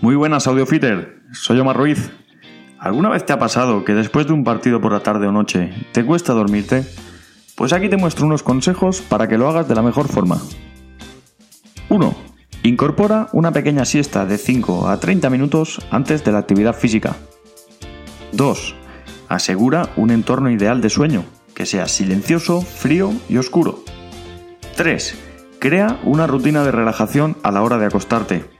Muy buenas, Audiofitter. Soy Omar Ruiz. ¿Alguna vez te ha pasado que después de un partido por la tarde o noche te cuesta dormirte? Pues aquí te muestro unos consejos para que lo hagas de la mejor forma. 1. Incorpora una pequeña siesta de 5 a 30 minutos antes de la actividad física. 2. Asegura un entorno ideal de sueño, que sea silencioso, frío y oscuro. 3. Crea una rutina de relajación a la hora de acostarte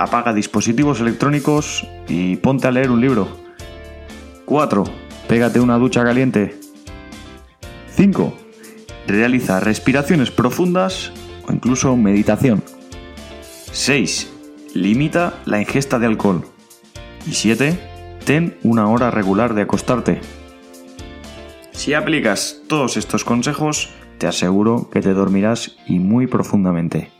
apaga dispositivos electrónicos y ponte a leer un libro. 4. Pégate una ducha caliente. 5. Realiza respiraciones profundas o incluso meditación. 6. Limita la ingesta de alcohol. Y 7. Ten una hora regular de acostarte. Si aplicas todos estos consejos, te aseguro que te dormirás y muy profundamente.